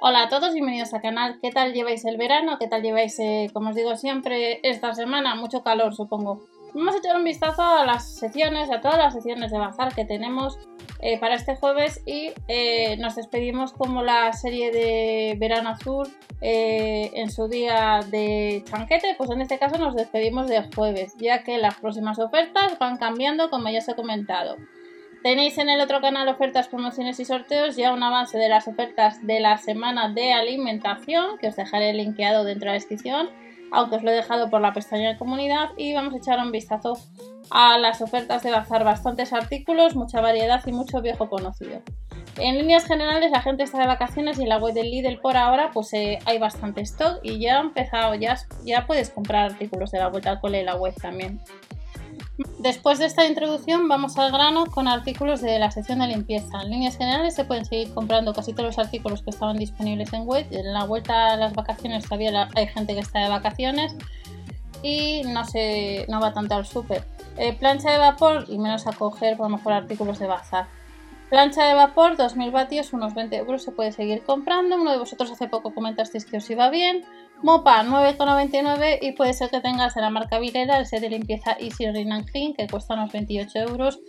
Hola a todos, bienvenidos al canal. ¿Qué tal lleváis el verano? ¿Qué tal lleváis, eh, como os digo siempre, esta semana? Mucho calor, supongo. Vamos a echar un vistazo a las secciones, a todas las secciones de bazar que tenemos eh, para este jueves y eh, nos despedimos como la serie de Verano Azul en su día de chanquete, pues en este caso nos despedimos de jueves, ya que las próximas ofertas van cambiando como ya os he comentado. Tenéis en el otro canal ofertas, promociones y sorteos, ya un avance de las ofertas de la semana de alimentación, que os dejaré linkeado dentro de la descripción, aunque os lo he dejado por la pestaña de comunidad, y vamos a echar un vistazo a las ofertas de bazar, bastantes artículos, mucha variedad y mucho viejo conocido. En líneas generales la gente está de vacaciones y en la web del Lidl por ahora pues eh, hay bastante stock y ya ha empezado, ya, ya puedes comprar artículos de la vuelta al cole en la web también. Después de esta introducción vamos al grano con artículos de la sección de limpieza. En líneas generales se pueden seguir comprando casi todos los artículos que estaban disponibles en web. En la vuelta a las vacaciones todavía hay gente que está de vacaciones y no se no va tanto al súper. Eh, plancha de vapor y menos a coger por lo mejor artículos de bazar. Plancha de vapor, 2000 vatios, unos 20 euros se puede seguir comprando. Uno de vosotros hace poco comentasteis que os iba bien. Mopa 9,99 y puede ser que tengas de la marca Vileda el set de limpieza Easy Rin Clean que cuesta unos 28 euros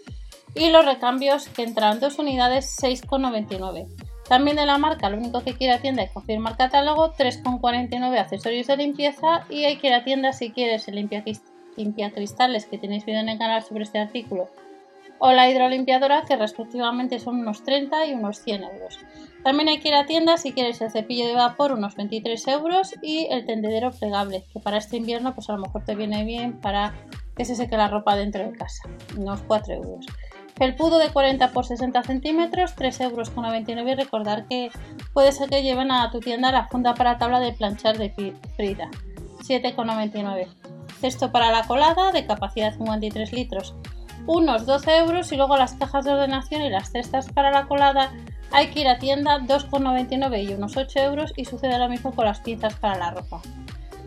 y los recambios que entran dos unidades 6,99. También de la marca, lo único que quiera tienda es confirmar catálogo 3,49 accesorios de limpieza y hay que ir a tienda si quieres el limpia, cristales que tenéis vídeo en el canal sobre este artículo o la hidrolimpiadora que respectivamente son unos 30 y unos 100 euros. También hay que ir a tienda si quieres el cepillo de vapor unos 23 euros y el tendedero plegable que para este invierno pues a lo mejor te viene bien para que se seque la ropa dentro de casa, unos 4 euros. Felpudo de 40 por 60 centímetros, 3 euros con 99 y recordar que puede ser que lleven a tu tienda la funda para tabla de planchar de Frida, 7,99. Cesto para la colada de capacidad 53 litros, unos 12 euros y luego las cajas de ordenación y las cestas para la colada hay que ir a tienda 2,99 y unos 8 euros y sucede lo mismo con las pinzas para la ropa.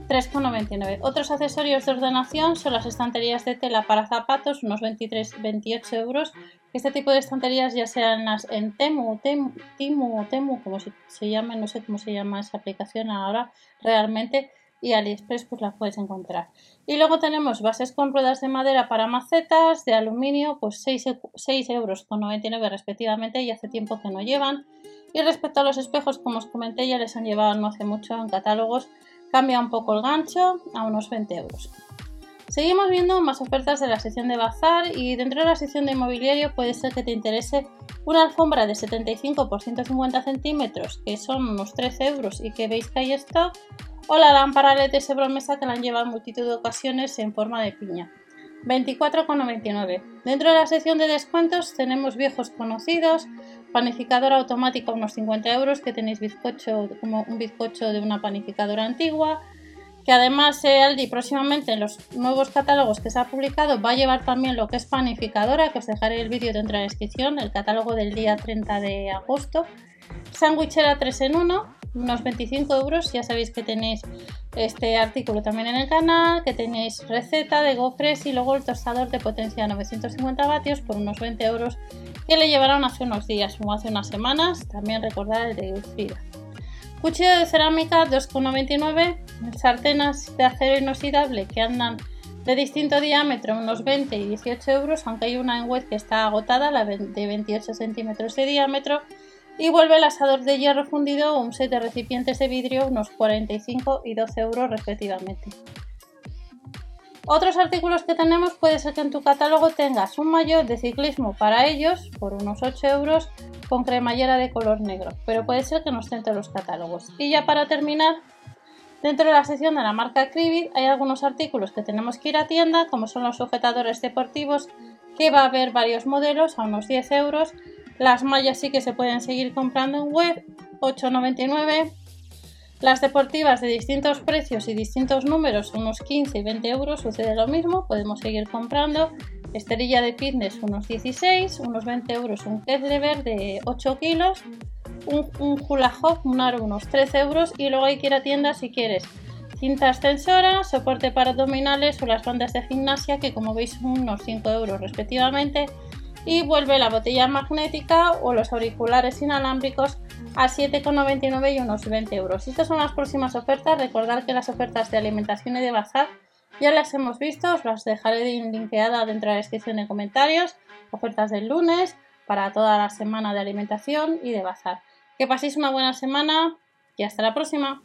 3,99. Otros accesorios de ordenación son las estanterías de tela para zapatos, unos 23-28 euros. Este tipo de estanterías ya sean las en Temu, Temu, Timu o Temu, como se, se llama, no sé cómo se llama esa aplicación ahora realmente, y AliExpress pues las puedes encontrar. Y luego tenemos bases con ruedas de madera para macetas, de aluminio, pues 6, 6 euros con 99 respectivamente y hace tiempo que no llevan. Y respecto a los espejos, como os comenté, ya les han llevado no hace mucho en catálogos, cambia un poco el gancho a unos 20 euros. Seguimos viendo más ofertas de la sección de bazar y dentro de la sección de inmobiliario puede ser que te interese una alfombra de 75 por 150 centímetros que son unos 13 euros y que veis que hay stock o la lámpara LED de sobremesa que la han llevado en multitud de ocasiones en forma de piña. 24,99. Dentro de la sección de descuentos tenemos viejos conocidos, panificadora automática unos 50 euros, que tenéis bizcocho como un bizcocho de una panificadora antigua, que además eh, Aldi próximamente en los nuevos catálogos que se ha publicado va a llevar también lo que es panificadora, que os dejaré el vídeo dentro de la descripción, el catálogo del día 30 de agosto. Sandwichera 3 en 1, unos 25 euros. Ya sabéis que tenéis este artículo también en el canal, que tenéis receta de gofres y luego el tostador de potencia 950 vatios por unos 20 euros que le llevaron hace unos días o hace unas semanas. También recordar el de Frida. Cuchillo de cerámica 2,99. Sartenas de acero inoxidable que andan de distinto diámetro, unos 20 y 18 euros, aunque hay una en web que está agotada, la de 28 centímetros de diámetro y vuelve el asador de hierro fundido o un set de recipientes de vidrio unos 45 y 12 euros respectivamente. Otros artículos que tenemos puede ser que en tu catálogo tengas un maillot de ciclismo para ellos por unos 8 euros con cremallera de color negro, pero puede ser que no estén todos los catálogos. Y ya para terminar, dentro de la sección de la marca Cribit hay algunos artículos que tenemos que ir a tienda, como son los sujetadores deportivos, que va a haber varios modelos a unos 10 euros las mallas sí que se pueden seguir comprando en web, 8,99. Las deportivas de distintos precios y distintos números, unos 15 y 20 euros, sucede lo mismo, podemos seguir comprando. Esterilla de fitness, unos 16, unos 20 euros un Ketlever de 8 kilos, un, un Hula Hoop, un aro, unos 13 euros y luego hay que ir a tienda si quieres cinta extensora, soporte para abdominales o las bandas de gimnasia que como veis son unos 5 euros respectivamente y vuelve la botella magnética o los auriculares inalámbricos a 7,99 y unos 20 euros. Estas son las próximas ofertas. Recordad que las ofertas de alimentación y de bazar ya las hemos visto, os las dejaré linkeada dentro de la descripción de comentarios. Ofertas del lunes para toda la semana de alimentación y de bazar. Que paséis una buena semana y hasta la próxima.